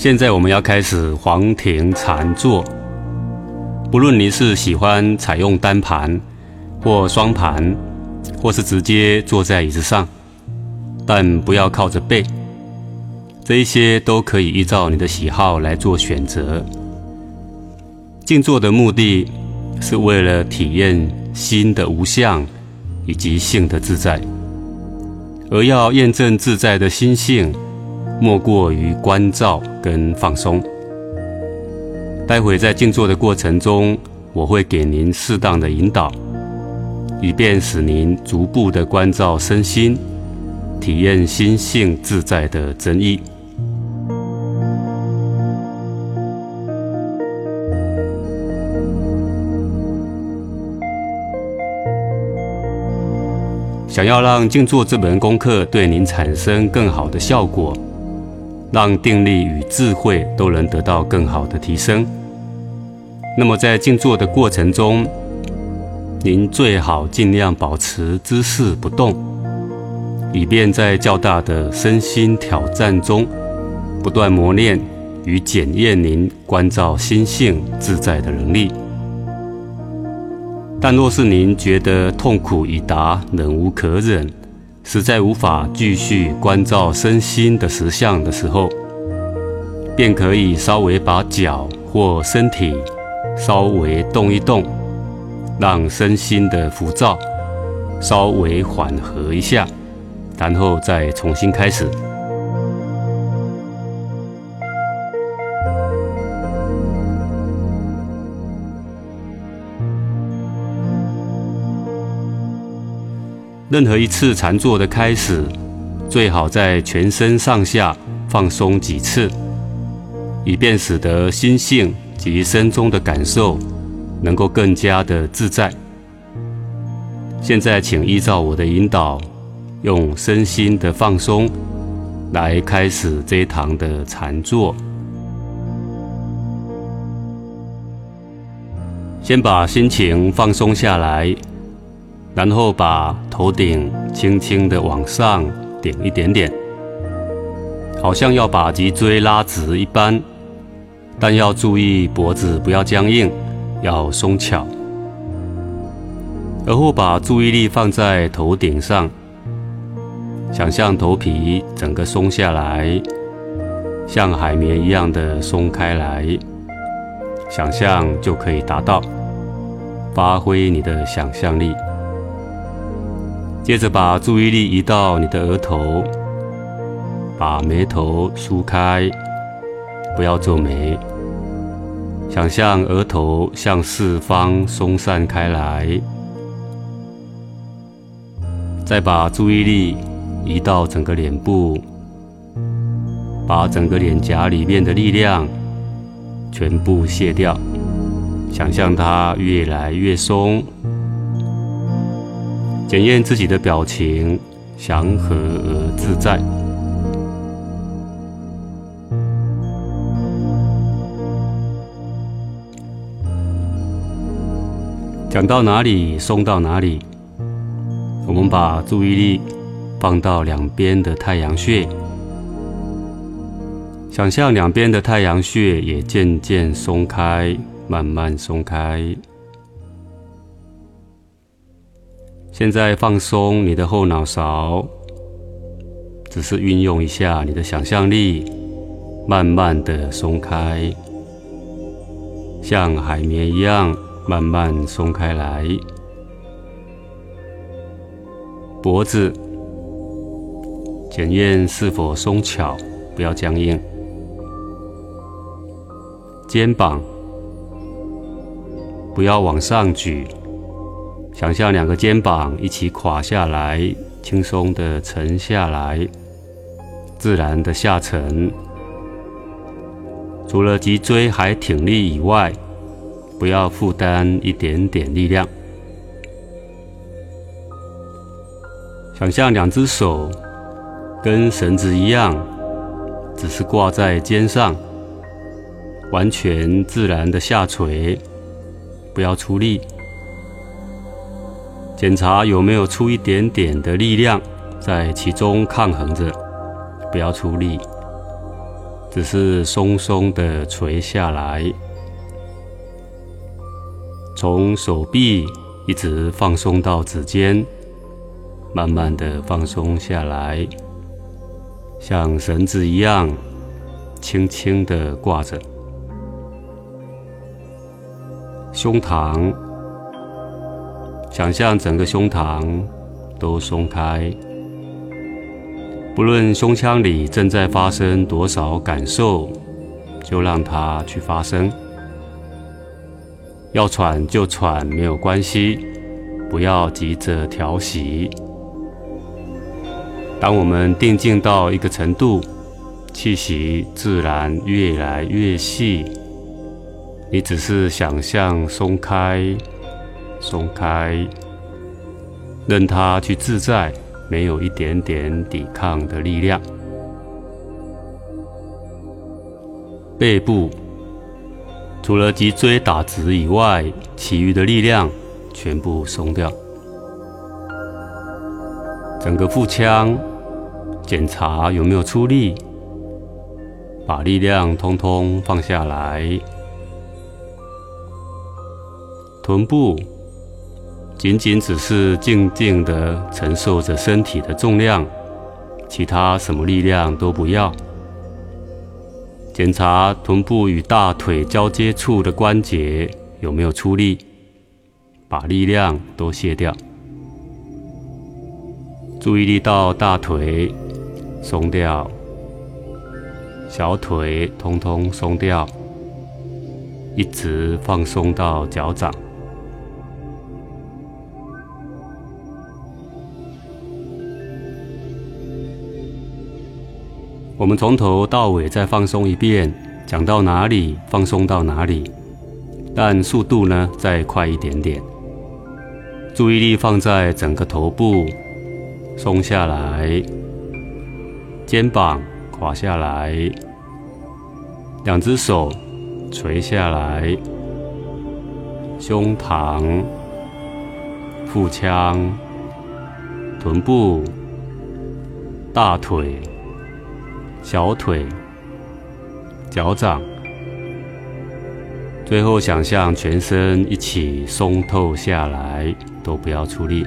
现在我们要开始黄庭禅坐。不论你是喜欢采用单盘或双盘，或是直接坐在椅子上，但不要靠着背。这一些都可以依照你的喜好来做选择。静坐的目的是为了体验心的无相以及性的自在，而要验证自在的心性，莫过于关照跟放松。待会在静坐的过程中，我会给您适当的引导，以便使您逐步的关照身心，体验心性自在的真意。想要让静坐这门功课对您产生更好的效果，让定力与智慧都能得到更好的提升。那么在静坐的过程中，您最好尽量保持姿势不动，以便在较大的身心挑战中，不断磨练与检验您关照心性自在的能力。但若是您觉得痛苦已达，忍无可忍，实在无法继续关照身心的实相的时候，便可以稍微把脚或身体稍微动一动，让身心的浮躁稍微缓和一下，然后再重新开始。任何一次禅坐的开始，最好在全身上下放松几次，以便使得心性及身中的感受能够更加的自在。现在，请依照我的引导，用身心的放松来开始这一堂的禅坐。先把心情放松下来。然后把头顶轻轻的往上顶一点点，好像要把脊椎拉直一般，但要注意脖子不要僵硬，要松巧。而后把注意力放在头顶上，想象头皮整个松下来，像海绵一样的松开来，想象就可以达到。发挥你的想象力。接着把注意力移到你的额头，把眉头梳开，不要皱眉。想象额头向四方松散开来。再把注意力移到整个脸部，把整个脸颊里面的力量全部卸掉，想象它越来越松。检验自己的表情，祥和而自在。讲到哪里，松到哪里。我们把注意力放到两边的太阳穴，想象两边的太阳穴也渐渐松开，慢慢松开。现在放松你的后脑勺，只是运用一下你的想象力，慢慢的松开，像海绵一样慢慢松开来。脖子检验是否松巧，不要僵硬。肩膀不要往上举。想象两个肩膀一起垮下来，轻松的沉下来，自然的下沉。除了脊椎还挺立以外，不要负担一点点力量。想象两只手跟绳子一样，只是挂在肩上，完全自然的下垂，不要出力。检查有没有出一点点的力量在其中抗衡着，不要出力。只是松松的垂下来，从手臂一直放松到指尖，慢慢的放松下来，像绳子一样，轻轻的挂着。胸膛，想象整个胸膛都松开。不论胸腔里正在发生多少感受，就让它去发生。要喘就喘，没有关系，不要急着调息。当我们定静到一个程度，气息自然越来越细。你只是想象松开，松开，任它去自在。没有一点点抵抗的力量，背部除了脊椎打直以外，其余的力量全部松掉。整个腹腔检查有没有出力，把力量通通放下来。臀部。仅仅只是静静的承受着身体的重量，其他什么力量都不要。检查臀部与大腿交接处的关节有没有出力，把力量都卸掉。注意力到大腿松掉，小腿通通松掉，一直放松到脚掌。我们从头到尾再放松一遍，讲到哪里放松到哪里，但速度呢再快一点点。注意力放在整个头部，松下来，肩膀垮下来，两只手垂下来，胸膛、腹腔、臀部、大腿。小腿、脚掌，最后想象全身一起松透下来，都不要出力。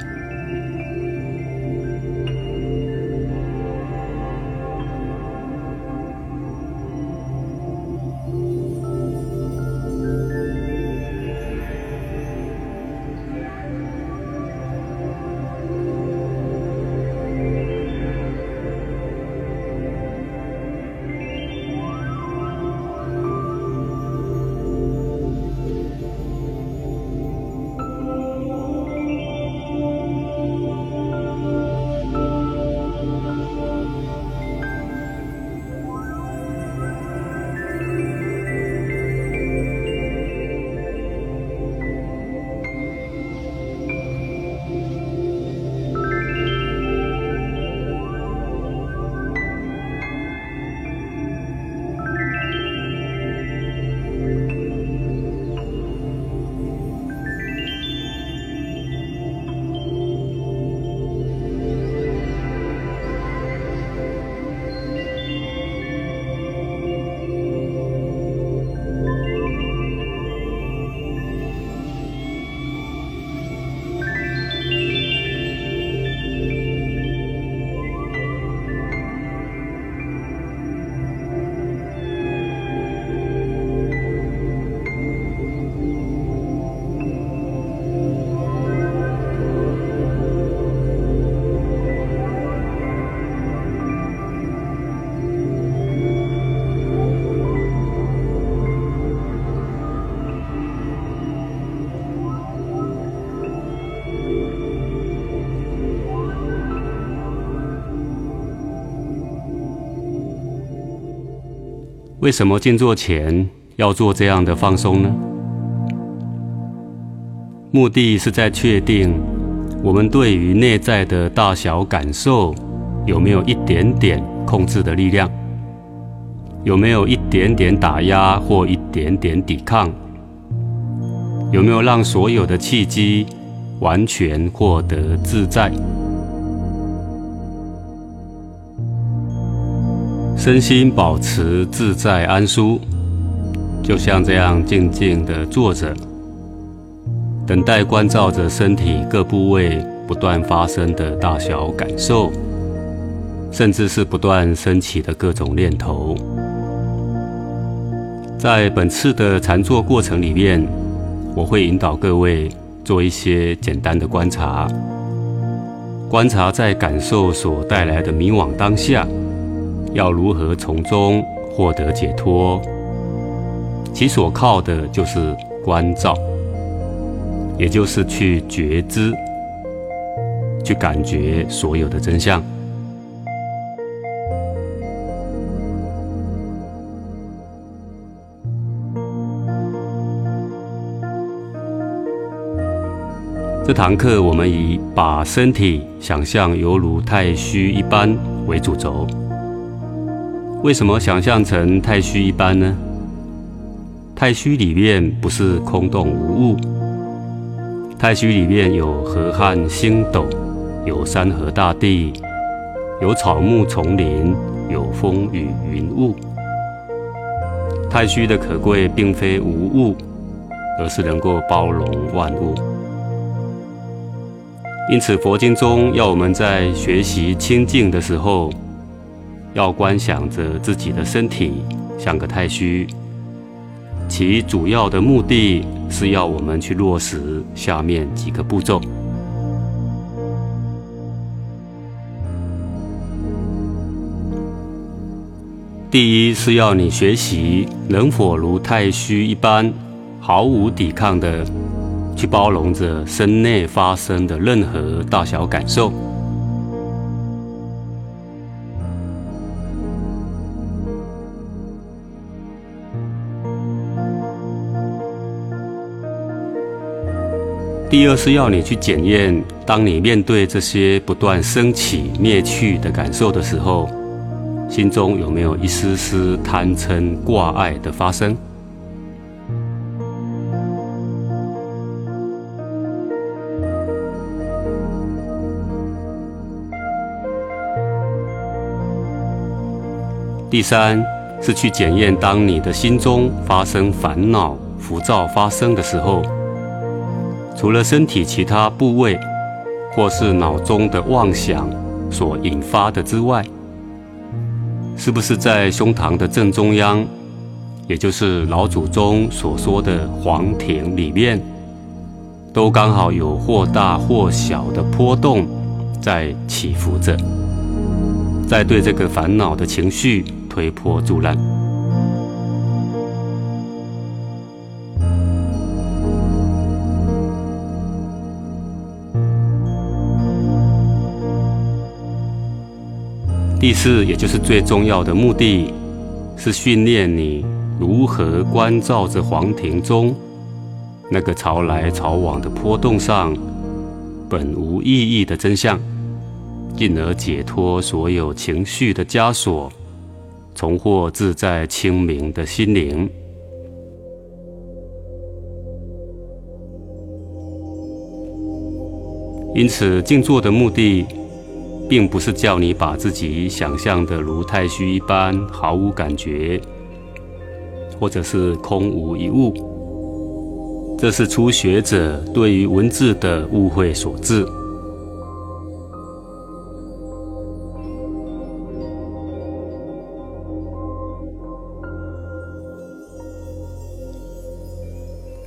为什么静坐前要做这样的放松呢？目的是在确定我们对于内在的大小感受有没有一点点控制的力量，有没有一点点打压或一点点抵抗，有没有让所有的契机完全获得自在。身心保持自在安舒，就像这样静静的坐着，等待关照着身体各部位不断发生的大小感受，甚至是不断升起的各种念头。在本次的禅坐过程里面，我会引导各位做一些简单的观察，观察在感受所带来的迷惘当下。要如何从中获得解脱？其所靠的就是关照，也就是去觉知、去感觉所有的真相。这堂课我们以把身体想象犹如太虚一般为主轴。为什么想象成太虚一般呢？太虚里面不是空洞无物，太虚里面有河汉星斗，有山河大地，有草木丛林，有风雨云雾。太虚的可贵，并非无物，而是能够包容万物。因此，佛经中要我们在学习清净的时候。要观想着自己的身体像个太虚，其主要的目的是要我们去落实下面几个步骤。第一是要你学习能否如太虚一般，毫无抵抗的去包容着身内发生的任何大小感受。第二是要你去检验，当你面对这些不断升起灭去的感受的时候，心中有没有一丝丝贪嗔挂碍的发生？第三是去检验，当你的心中发生烦恼、浮躁发生的时候。除了身体其他部位，或是脑中的妄想所引发的之外，是不是在胸膛的正中央，也就是老祖宗所说的黄庭里面，都刚好有或大或小的波动在起伏着，在对这个烦恼的情绪推波助澜。第四，也就是最重要的目的，是训练你如何关照着黄庭中那个潮来潮往的波动上本无意义的真相，进而解脱所有情绪的枷锁，重获自在清明的心灵。因此，静坐的目的。并不是叫你把自己想象的如太虚一般毫无感觉，或者是空无一物，这是初学者对于文字的误会所致。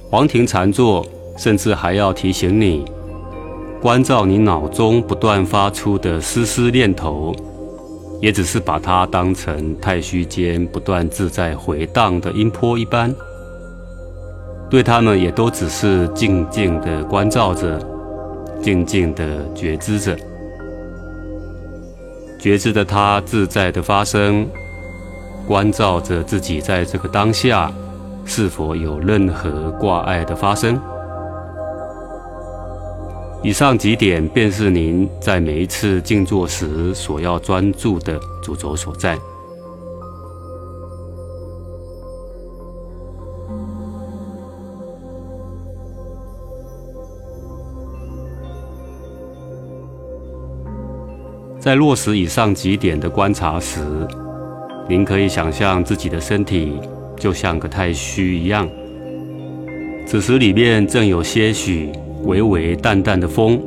黄庭禅坐，甚至还要提醒你。关照你脑中不断发出的丝丝念头，也只是把它当成太虚间不断自在回荡的音波一般，对他们也都只是静静的关照着，静静的觉知着，觉知的它自在的发生，关照着自己在这个当下是否有任何挂碍的发生。以上几点便是您在每一次静坐时所要专注的主轴所在。在落实以上几点的观察时，您可以想象自己的身体就像个太虚一样，此时里面正有些许微微淡淡的风，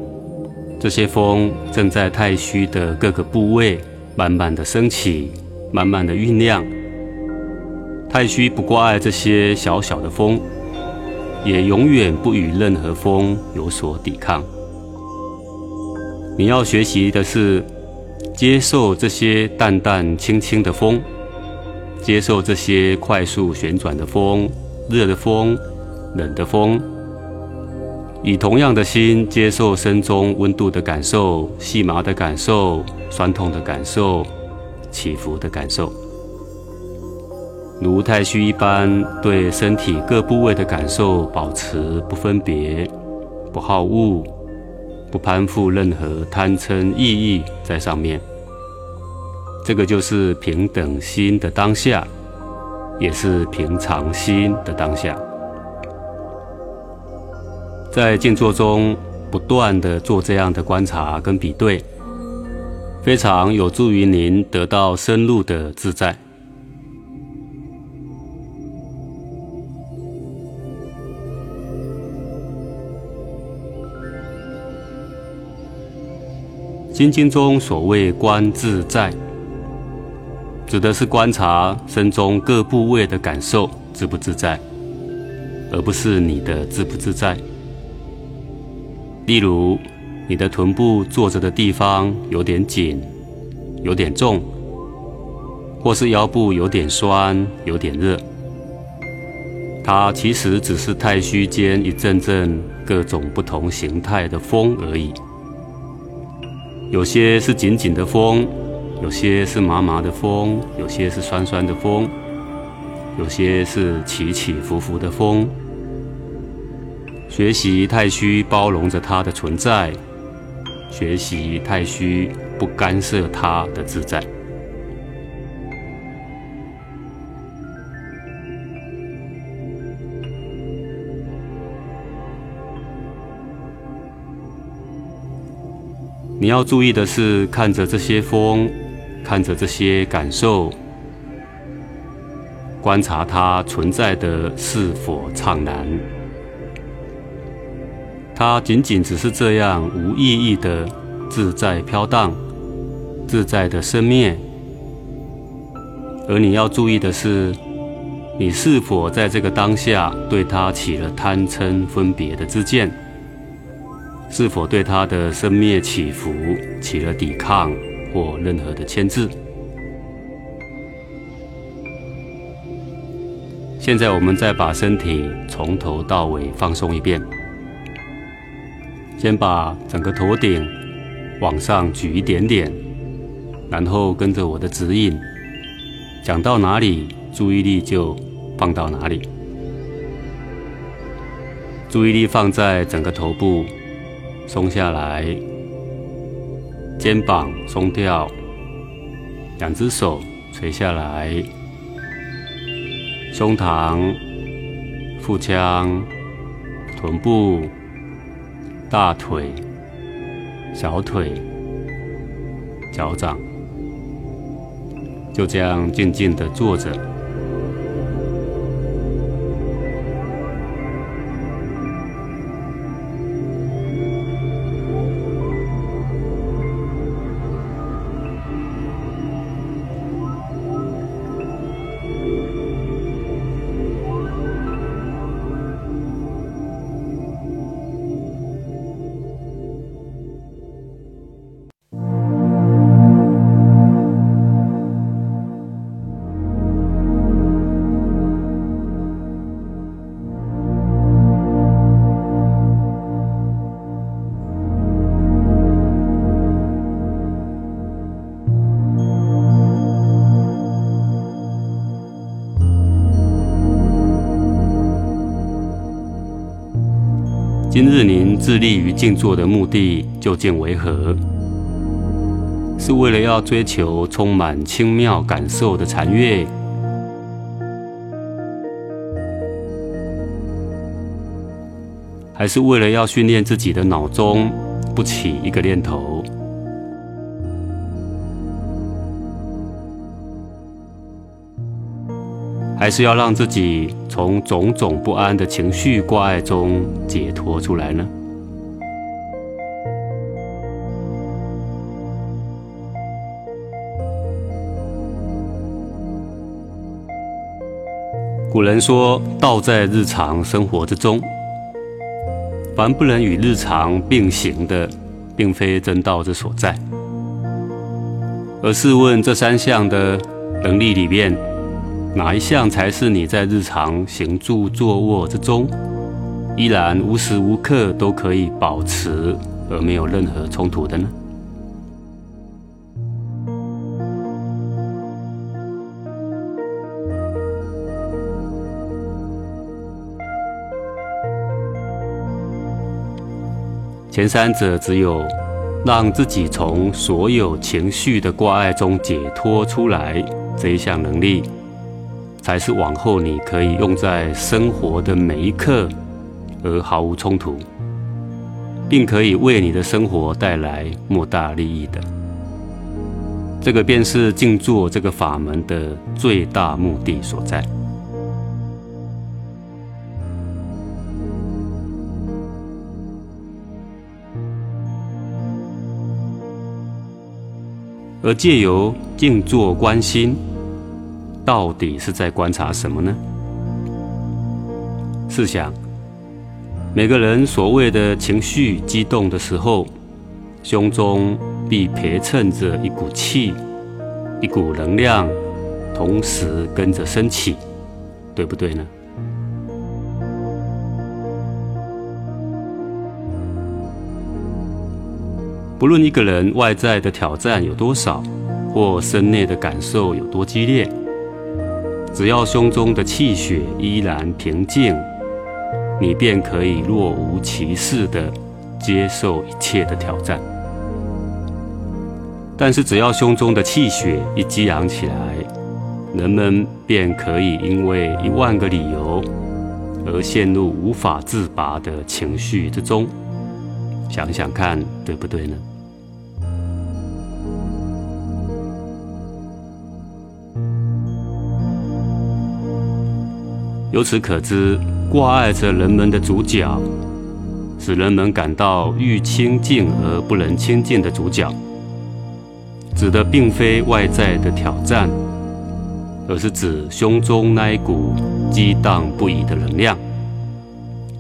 这些风正在太虚的各个部位慢慢的升起，慢慢的酝酿。太虚不挂碍这些小小的风，也永远不与任何风有所抵抗。你要学习的是。接受这些淡淡轻轻的风，接受这些快速旋转的风、热的风、冷的风，以同样的心接受身中温度的感受、细麻的感受、酸痛的感受、起伏的感受，如太虚一般，对身体各部位的感受保持不分别、不好恶、不攀附任何贪嗔意义在上面。这个就是平等心的当下，也是平常心的当下。在静坐中不断的做这样的观察跟比对，非常有助于您得到深入的自在。心经中所谓观自在。指的是观察身中各部位的感受自不自在，而不是你的自不自在。例如，你的臀部坐着的地方有点紧、有点重，或是腰部有点酸、有点热，它其实只是太虚间一阵阵各种不同形态的风而已。有些是紧紧的风。有些是麻麻的风，有些是酸酸的风，有些是起起伏伏的风。学习太虚包容着它的存在，学习太虚不干涉它的自在。你要注意的是，看着这些风。看着这些感受，观察它存在的是否畅然。它仅仅只是这样无意义的自在飘荡，自在的生灭。而你要注意的是，你是否在这个当下对它起了贪嗔分别的之见？是否对它的生灭起伏起了抵抗？或任何的牵制。现在我们再把身体从头到尾放松一遍，先把整个头顶往上举一点点，然后跟着我的指引，讲到哪里，注意力就放到哪里。注意力放在整个头部，松下来。肩膀松掉，两只手垂下来，胸膛、腹腔、臀部、大腿、小腿、脚掌，就这样静静地坐着。今日您致力于静坐的目的究竟为何？是为了要追求充满轻妙感受的禅悦，还是为了要训练自己的脑中不起一个念头？还是要让自己从种种不安的情绪挂碍中解脱出来呢？古人说：“道在日常生活之中。”凡不能与日常并行的，并非真道之所在。而试问，这三项的能力里面，哪一项才是你在日常行住坐卧之中，依然无时无刻都可以保持而没有任何冲突的呢？前三者只有让自己从所有情绪的挂碍中解脱出来这一项能力，才是往后你可以用在生活的每一刻而毫无冲突，并可以为你的生活带来莫大利益的。这个便是静坐这个法门的最大目的所在。而借由静坐观心，到底是在观察什么呢？试想，每个人所谓的情绪激动的时候，胸中必陪衬着一股气，一股能量，同时跟着升起，对不对呢？不论一个人外在的挑战有多少，或身内的感受有多激烈，只要胸中的气血依然平静，你便可以若无其事地接受一切的挑战。但是，只要胸中的气血一激昂起来，人们便可以因为一万个理由而陷入无法自拔的情绪之中。想想看，对不对呢？由此可知，挂碍着人们的主角，使人们感到欲亲近而不能亲近的主角，指的并非外在的挑战，而是指胸中那一股激荡不已的能量，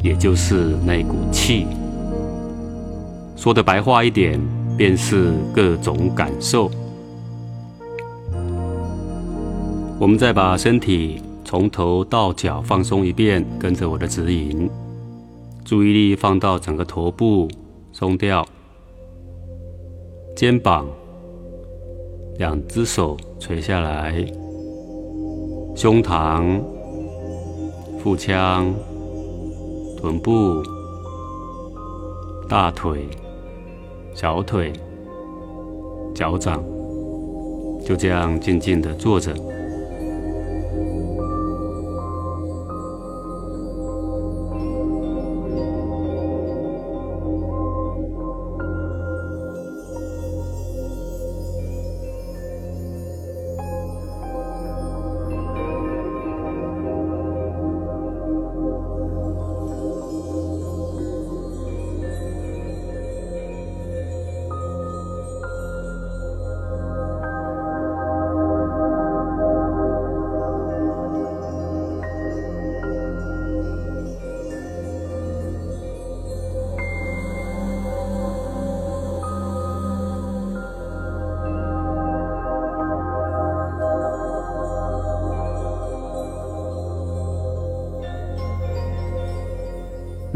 也就是那股气。说的白话一点，便是各种感受。我们再把身体。从头到脚放松一遍，跟着我的指引，注意力放到整个头部松掉，肩膀，两只手垂下来，胸膛、腹腔、臀部、大腿、小腿、脚掌，就这样静静的坐着。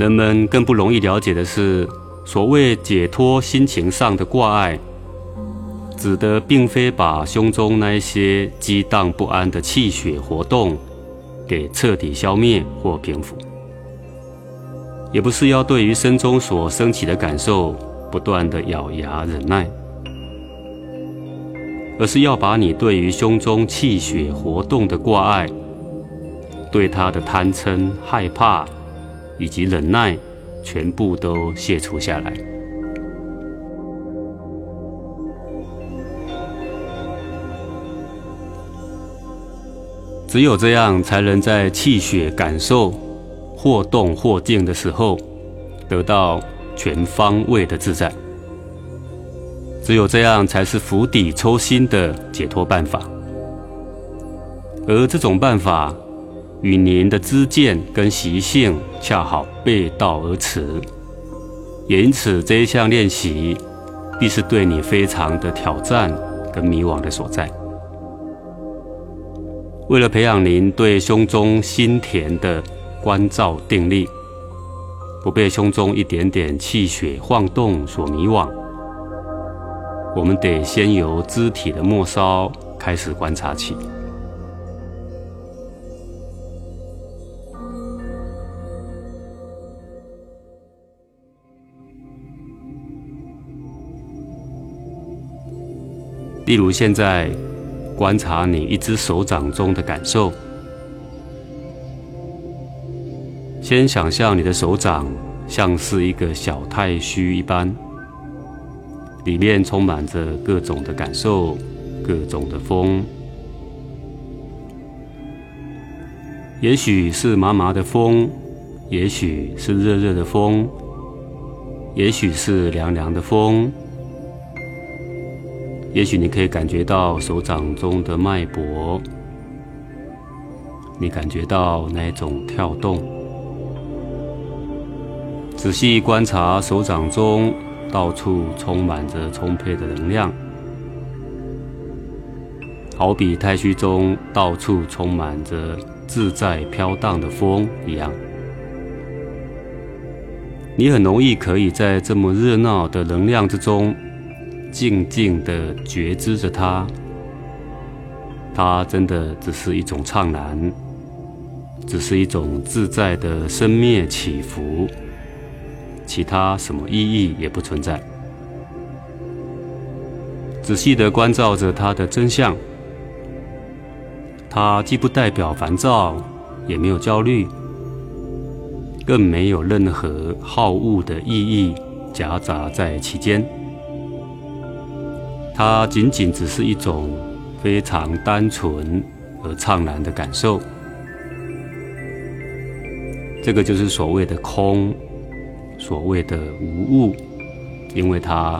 人们更不容易了解的是，所谓解脱心情上的挂碍，指的并非把胸中那些激荡不安的气血活动给彻底消灭或平复，也不是要对于身中所升起的感受不断的咬牙忍耐，而是要把你对于胸中气血活动的挂碍，对他的贪嗔害怕。以及忍耐，全部都卸除下来。只有这样，才能在气血感受或动或静的时候，得到全方位的自在。只有这样，才是釜底抽薪的解脱办法。而这种办法，与您的知见跟习性恰好背道而驰，也因此这一项练习，必是对你非常的挑战跟迷惘的所在。为了培养您对胸中心田的关照定力，不被胸中一点点气血晃动所迷惘，我们得先由肢体的末梢开始观察起。例如现在。观察你一只手掌中的感受，先想象你的手掌像是一个小太虚一般，里面充满着各种的感受，各种的风，也许是麻麻的风，也许是热热的风，也许是凉凉的风。也许你可以感觉到手掌中的脉搏，你感觉到那种跳动。仔细观察手掌中到处充满着充沛的能量，好比太虚中到处充满着自在飘荡的风一样。你很容易可以在这么热闹的能量之中。静静的觉知着它，它真的只是一种怅然，只是一种自在的生灭起伏，其他什么意义也不存在。仔细的关照着它的真相，它既不代表烦躁，也没有焦虑，更没有任何好恶的意义夹杂在其间。它仅仅只是一种非常单纯而怅然的感受，这个就是所谓的空，所谓的无物，因为它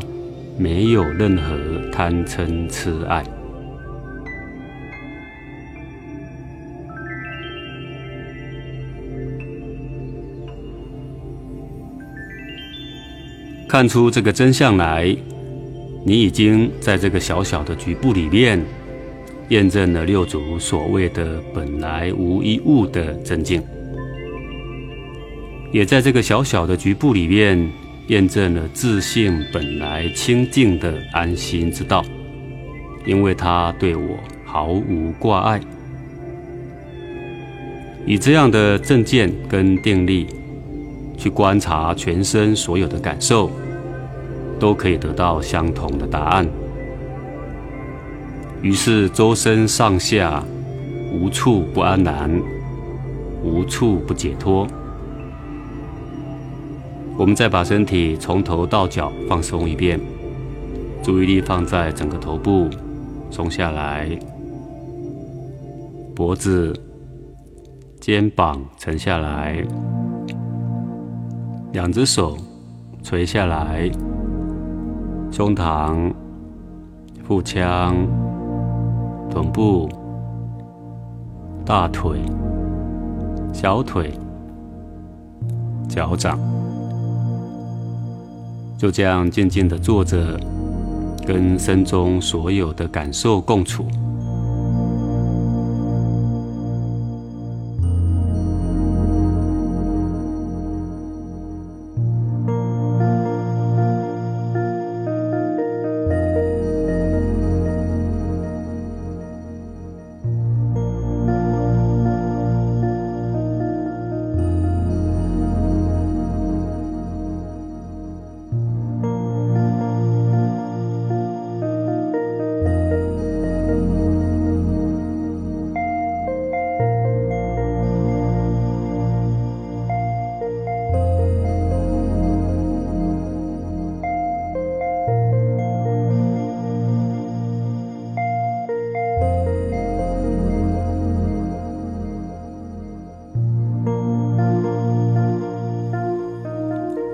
没有任何贪嗔痴爱。看出这个真相来。你已经在这个小小的局部里面验证了六祖所谓的“本来无一物”的真境，也在这个小小的局部里面验证了自信本来清净的安心之道，因为他对我毫无挂碍。以这样的正见跟定力去观察全身所有的感受。都可以得到相同的答案。于是周身上下无处不安然，无处不解脱。我们再把身体从头到脚放松一遍，注意力放在整个头部，松下来，脖子、肩膀沉下来，两只手垂下来。胸膛、腹腔、臀部、大腿、小腿、脚掌，就这样静静的坐着，跟身中所有的感受共处。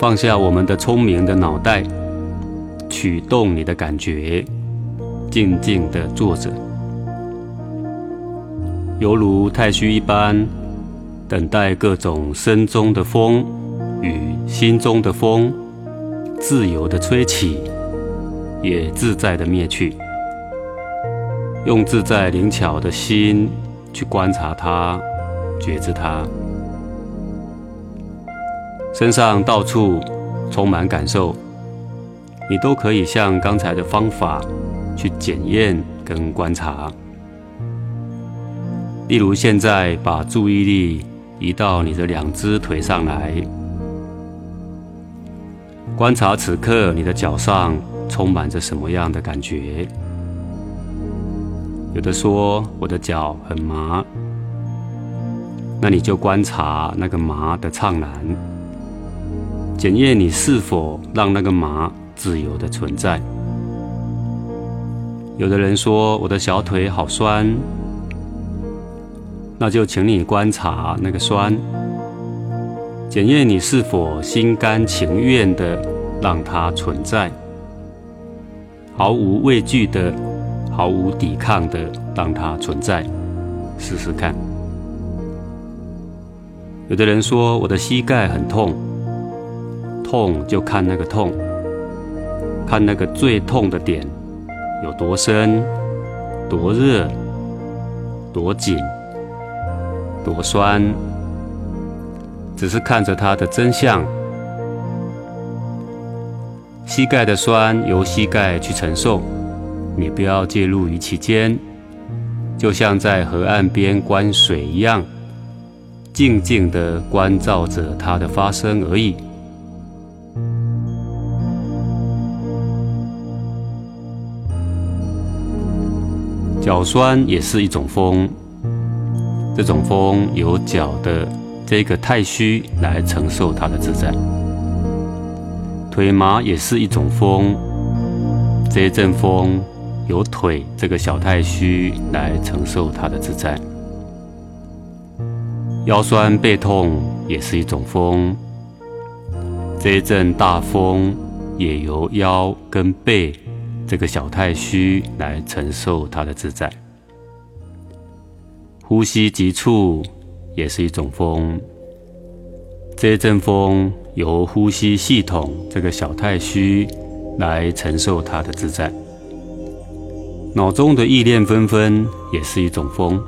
放下我们的聪明的脑袋，驱动你的感觉，静静的坐着，犹如太虚一般，等待各种身中的风与心中的风自由的吹起，也自在的灭去。用自在灵巧的心去观察它，觉知它。身上到处充满感受，你都可以像刚才的方法去检验跟观察。例如，现在把注意力移到你的两只腿上来，观察此刻你的脚上充满着什么样的感觉。有的说我的脚很麻，那你就观察那个麻的怅然。检验你是否让那个麻自由的存在。有的人说我的小腿好酸，那就请你观察那个酸，检验你是否心甘情愿的让它存在，毫无畏惧的、毫无抵抗的让它存在，试试看。有的人说我的膝盖很痛。痛就看那个痛，看那个最痛的点有多深、多热、多紧、多酸，只是看着它的真相。膝盖的酸由膝盖去承受，你不要介入于其间，就像在河岸边观水一样，静静地关照着它的发生而已。脚酸也是一种风，这种风由脚的这个太虚来承受它的自在。腿麻也是一种风，这一阵风由腿这个小太虚来承受它的自在。腰酸背痛也是一种风，这一阵大风也由腰跟背。这个小太虚来承受它的自在，呼吸急促也是一种风。这一阵风由呼吸系统这个小太虚来承受它的自在。脑中的意念纷纷也是一种风。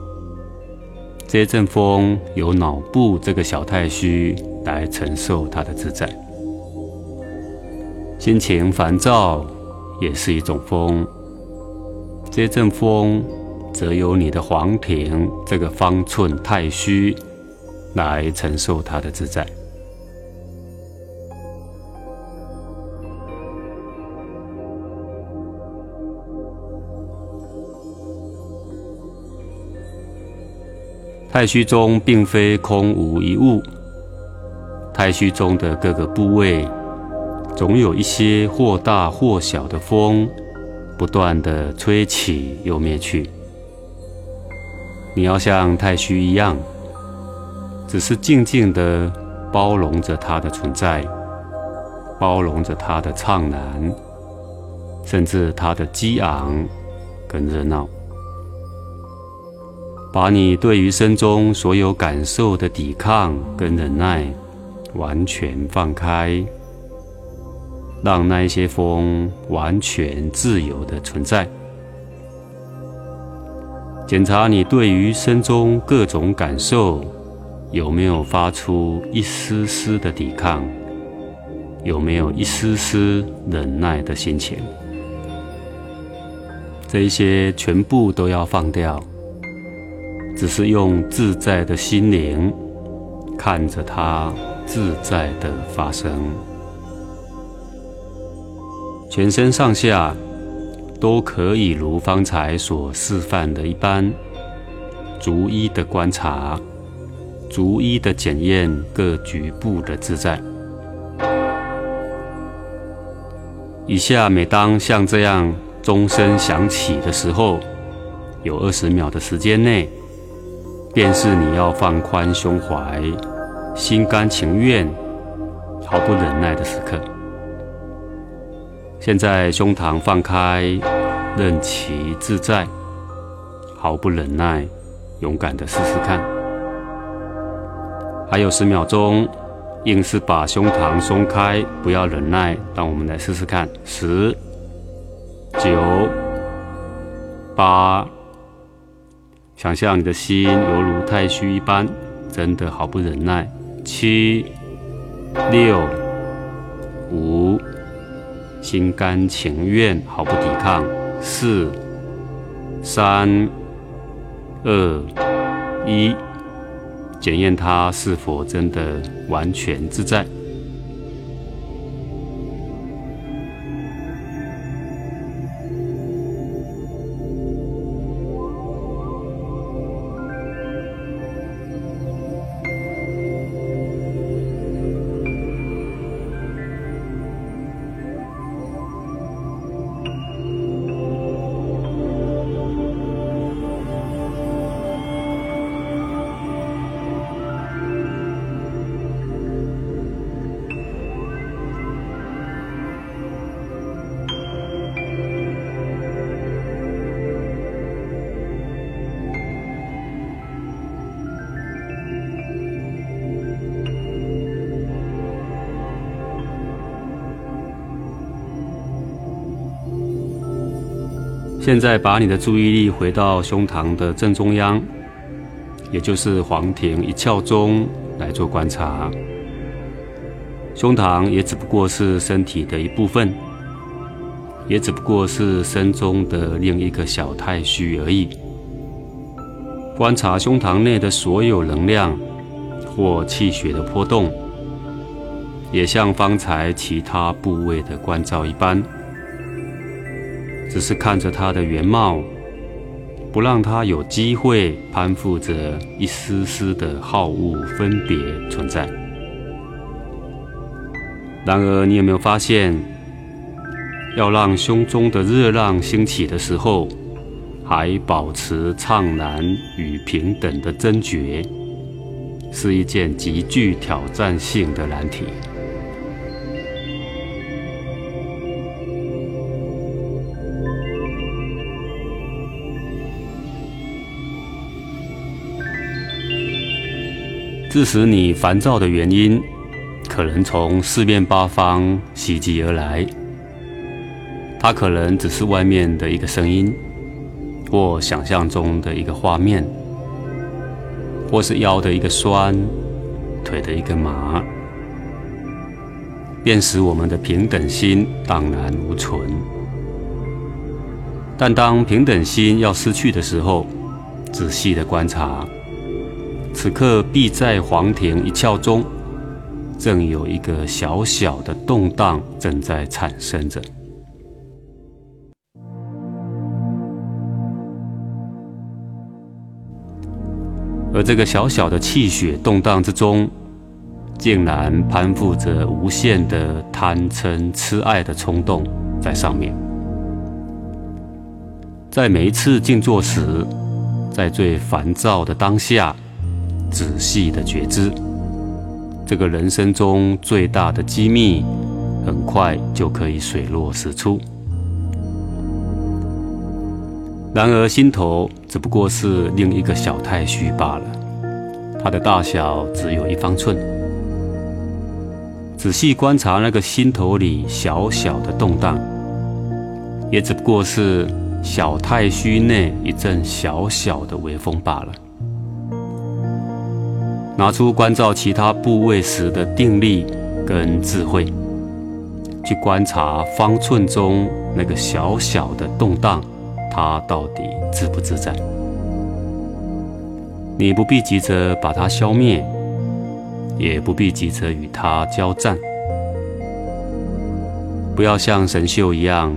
这一阵风由脑部这个小太虚来承受它的自在。心情烦躁。也是一种风，这阵风则由你的黄庭这个方寸太虚来承受它的自在。太虚中并非空无一物，太虚中的各个部位。总有一些或大或小的风，不断的吹起又灭去。你要像太虚一样，只是静静的包容着它的存在，包容着它的怅然，甚至它的激昂跟热闹，把你对于身中所有感受的抵抗跟忍耐完全放开。让那一些风完全自由的存在。检查你对于身中各种感受有没有发出一丝丝的抵抗，有没有一丝丝忍耐的心情。这一些全部都要放掉，只是用自在的心灵看着它自在的发生。全身上下都可以如方才所示范的一般，逐一的观察，逐一的检验各局部的自在。以下每当像这样钟声响起的时候，有二十秒的时间内，便是你要放宽胸怀，心甘情愿。毫不忍耐的时刻。现在胸膛放开，任其自在，毫不忍耐，勇敢的试试看。还有十秒钟，硬是把胸膛松开，不要忍耐。让我们来试试看：十、九、八。想象你的心犹如太虚一般，真的毫不忍耐。七、六、五。心甘情愿，毫不抵抗。四、三、二、一，检验他是否真的完全自在。现在把你的注意力回到胸膛的正中央，也就是黄庭一窍中来做观察。胸膛也只不过是身体的一部分，也只不过是身中的另一个小太虚而已。观察胸膛内的所有能量或气血的波动，也像方才其他部位的关照一般。只是看着它的原貌，不让它有机会攀附着一丝丝的好恶分别存在。然而，你有没有发现，要让胸中的热浪兴起的时候，还保持畅然与平等的真觉，是一件极具挑战性的难题。致使你烦躁的原因，可能从四面八方袭击而来。它可能只是外面的一个声音，或想象中的一个画面，或是腰的一个酸，腿的一个麻，便使我们的平等心荡然无存。但当平等心要失去的时候，仔细的观察。此刻，必在黄庭一窍中，正有一个小小的动荡正在产生着。而这个小小的气血动荡之中，竟然攀附着无限的贪嗔痴爱的冲动在上面。在每一次静坐时，在最烦躁的当下。仔细的觉知，这个人生中最大的机密，很快就可以水落石出。然而，心头只不过是另一个小太虚罢了，它的大小只有一方寸。仔细观察那个心头里小小的动荡，也只不过是小太虚内一阵小小的微风罢了。拿出关照其他部位时的定力跟智慧，去观察方寸中那个小小的动荡，它到底自不自在？你不必急着把它消灭，也不必急着与它交战。不要像神秀一样，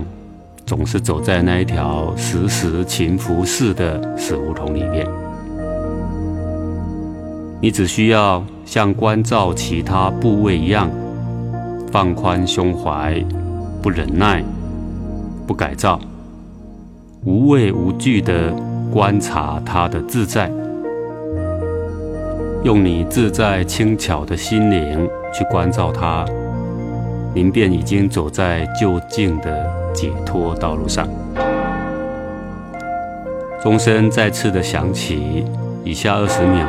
总是走在那一条时时勤拂拭的死胡同里面。你只需要像关照其他部位一样，放宽胸怀，不忍耐，不改造，无畏无惧地观察它的自在，用你自在轻巧的心灵去关照它您便已经走在就近的解脱道路上。钟声再次的响起，以下二十秒，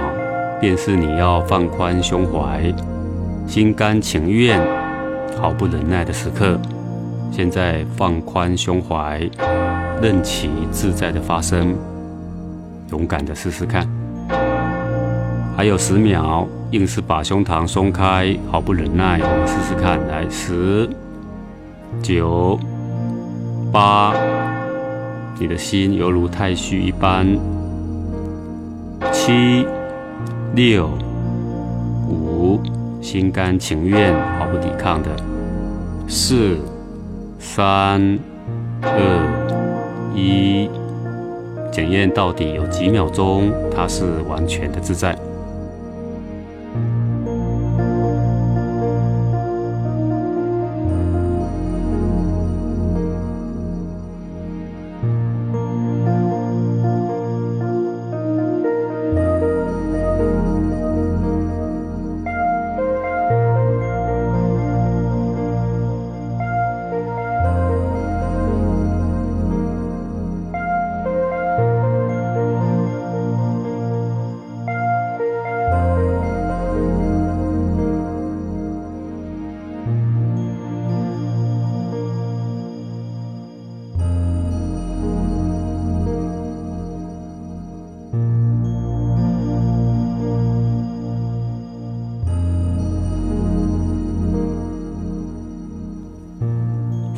便是你要放宽胸怀、心甘情愿、毫不忍耐的时刻。现在放宽胸怀，任其自在的发生，勇敢的试试看。还有十秒，硬是把胸膛松开，毫不忍耐。我们试试看，来，十、九、八，你的心犹如太虚一般。七、六、五，心甘情愿，毫不抵抗的。四、三、二、一，检验到底有几秒钟，它是完全的自在。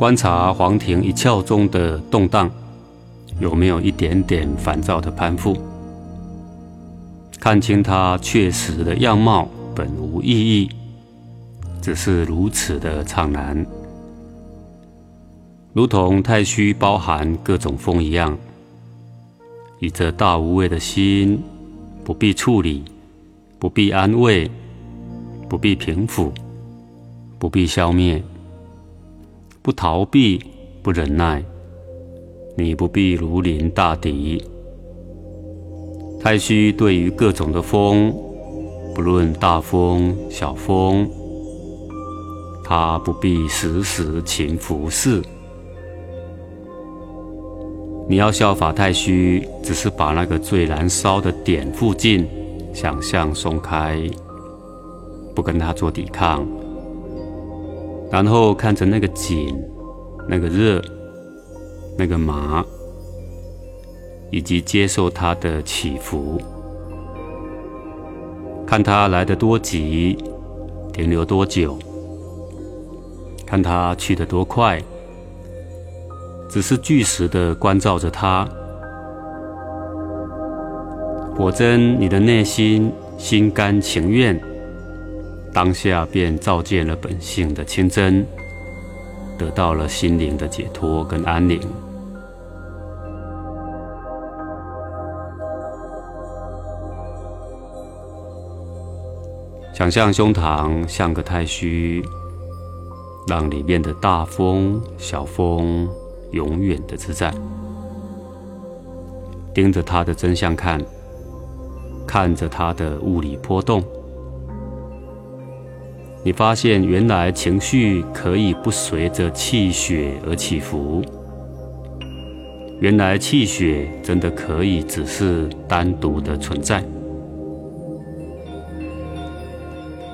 观察皇庭一窍中的动荡，有没有一点点烦躁的攀附？看清他确实的样貌，本无意义，只是如此的苍然，如同太虚包含各种风一样。以这大无畏的心，不必处理，不必安慰，不必平抚，不必消灭。不逃避，不忍耐，你不必如临大敌。太虚对于各种的风，不论大风小风，他不必时时勤拂拭。你要效法太虚，只是把那个最燃烧的点附近想象松开，不跟他做抵抗。然后看着那个紧、那个热、那个麻，以及接受它的起伏，看它来得多急，停留多久，看它去得多快，只是据实的关照着它。果真，你的内心心甘情愿。当下便照见了本性的清真，得到了心灵的解脱跟安宁。想象胸膛像个太虚，让里面的大风、小风永远的自在。盯着它的真相看，看着它的物理波动。你发现，原来情绪可以不随着气血而起伏。原来气血真的可以只是单独的存在。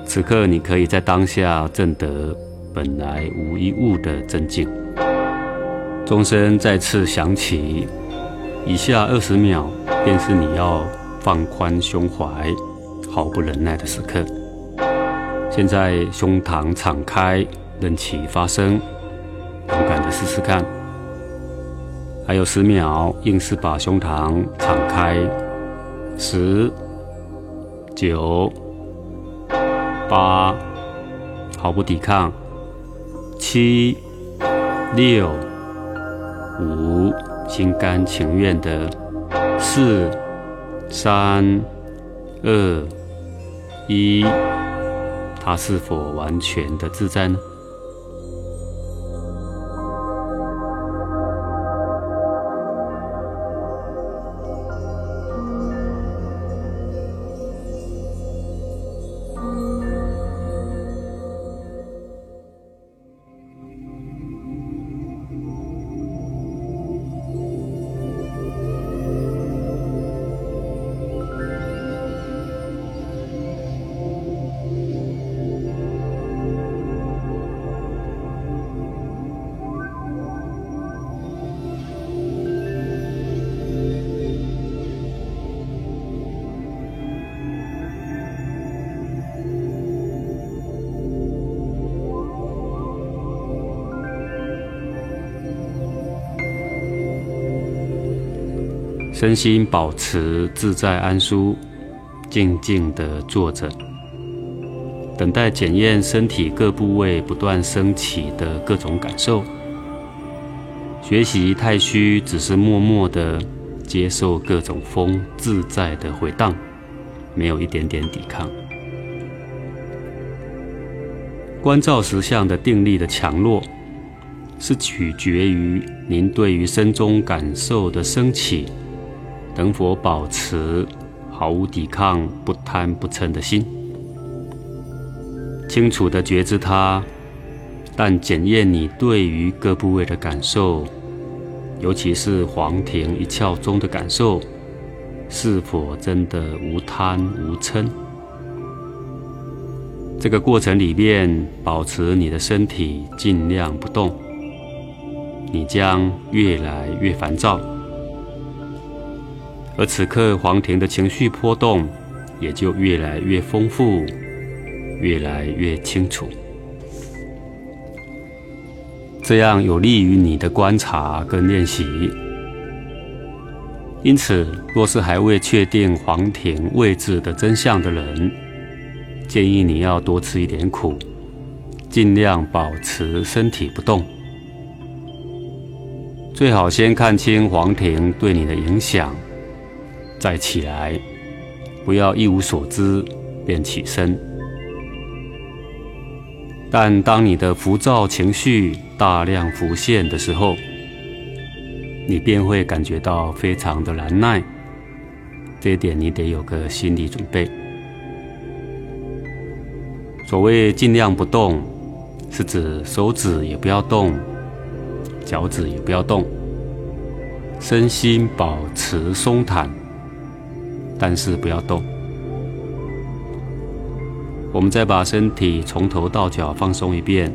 此刻，你可以在当下证得本来无一物的真境。钟声再次响起，以下二十秒便是你要放宽胸怀、毫不忍耐的时刻。现在胸膛敞开，任其发生，勇敢的试试看。还有十秒，硬是把胸膛敞开。十、九、八，毫不抵抗。七、六、五，心甘情愿的。四、三、二、一。他是否完全的自在呢？身心保持自在安舒，静静的坐着，等待检验身体各部位不断升起的各种感受。学习太虚，只是默默的接受各种风自在的回荡，没有一点点抵抗。观照实相的定力的强弱，是取决于您对于身中感受的升起，能否保持毫无抵抗、不贪不嗔的心，清楚的觉知它，但检验你对于各部位的感受，尤其是黄庭一窍中的感受，是否真的无贪无嗔。这个过程里面，保持你的身体尽量不动，你将越来越烦躁，而此刻黄庭的情绪波动也就越来越丰富，越来越清楚。这样有利于你的观察跟练习。因此，若是还未确定黄庭位置的真相的人，建议你要多吃一点苦，尽量保持身体不动。最好先看清黄庭对你的影响，再起来，不要一无所知便起身。但当你的浮躁情绪大量浮现的时候，你便会感觉到非常的难耐。这一点你得有个心理准备。所谓尽量不动，是指手指也不要动，脚趾也不要动，身心保持松坦，但是不要动。我们再把身体从头到脚放松一遍，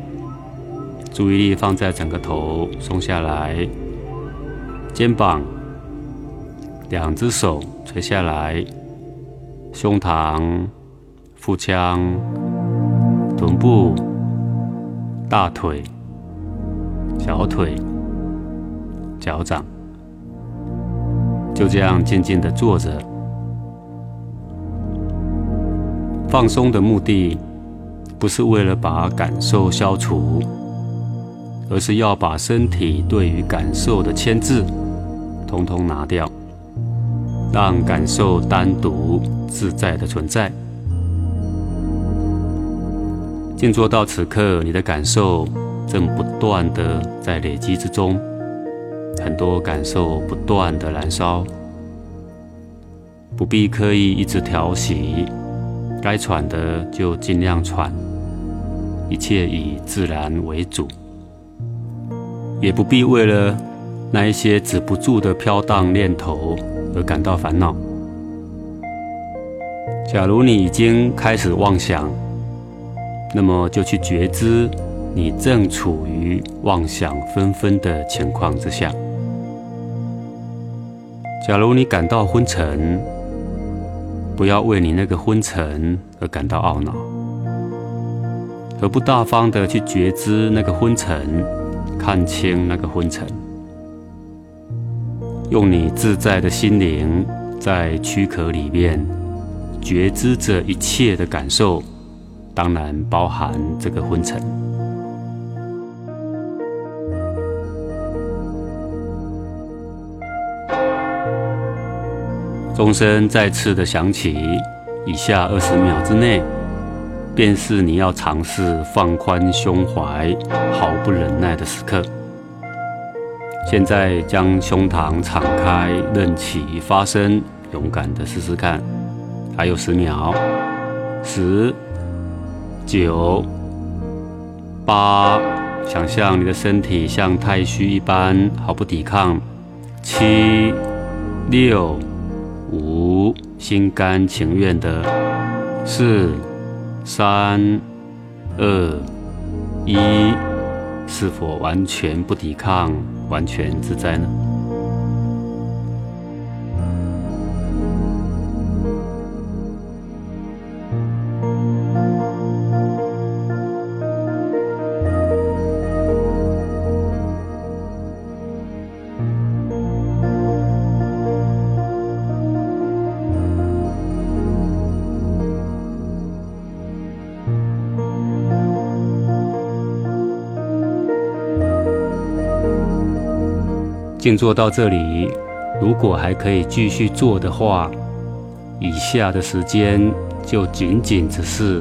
注意力放在整个头松下来，肩膀，两只手垂下来，胸膛、腹腔。臀部、大腿、小腿、脚掌，就这样静静的坐着。放松的目的，不是为了把感受消除，而是要把身体对于感受的牵制，通通拿掉，让感受单独自在的存在。静坐到此刻，你的感受正不断的在累积之中，很多感受不断的燃烧，不必刻意一直调息，该喘的就尽量喘，一切以自然为主，也不必为了那一些止不住的飘荡念头而感到烦恼。假如你已经开始妄想，那么就去觉知，你正处于妄想纷纷的情况之下。假如你感到昏沉，不要为你那个昏沉而感到懊恼，而不大方的去觉知那个昏沉，看清那个昏沉，用你自在的心灵在躯壳里面觉知着一切的感受。当然包含这个昏沉。钟声再次的响起，以下二十秒之内，便是你要尝试放宽胸怀、毫不忍耐的时刻。现在将胸膛敞开，任其发生，勇敢的试试看。还有十秒，十。九、八，想象你的身体像太虚一般，毫不抵抗。七、六、五，心甘情愿的。四、三、二、一，是否完全不抵抗，完全自在呢？静坐到这里，如果还可以继续做的话，以下的时间就仅仅只是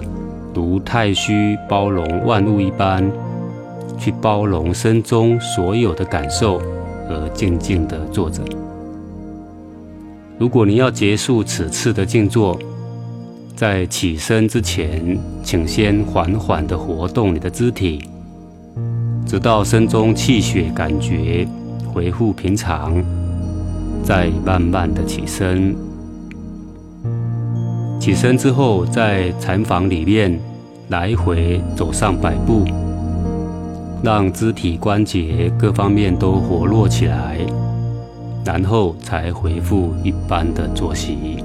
如太虚包容万物一般，去包容身中所有的感受，而静静的坐着。如果你要结束此次的静坐，在起身之前，请先缓缓地活动你的肢体，直到身中气血感觉。回复平常，再慢慢的起身。起身之后，在禅房里面来回走上百步，让肢体关节各方面都活络起来，然后才回复一般的作息。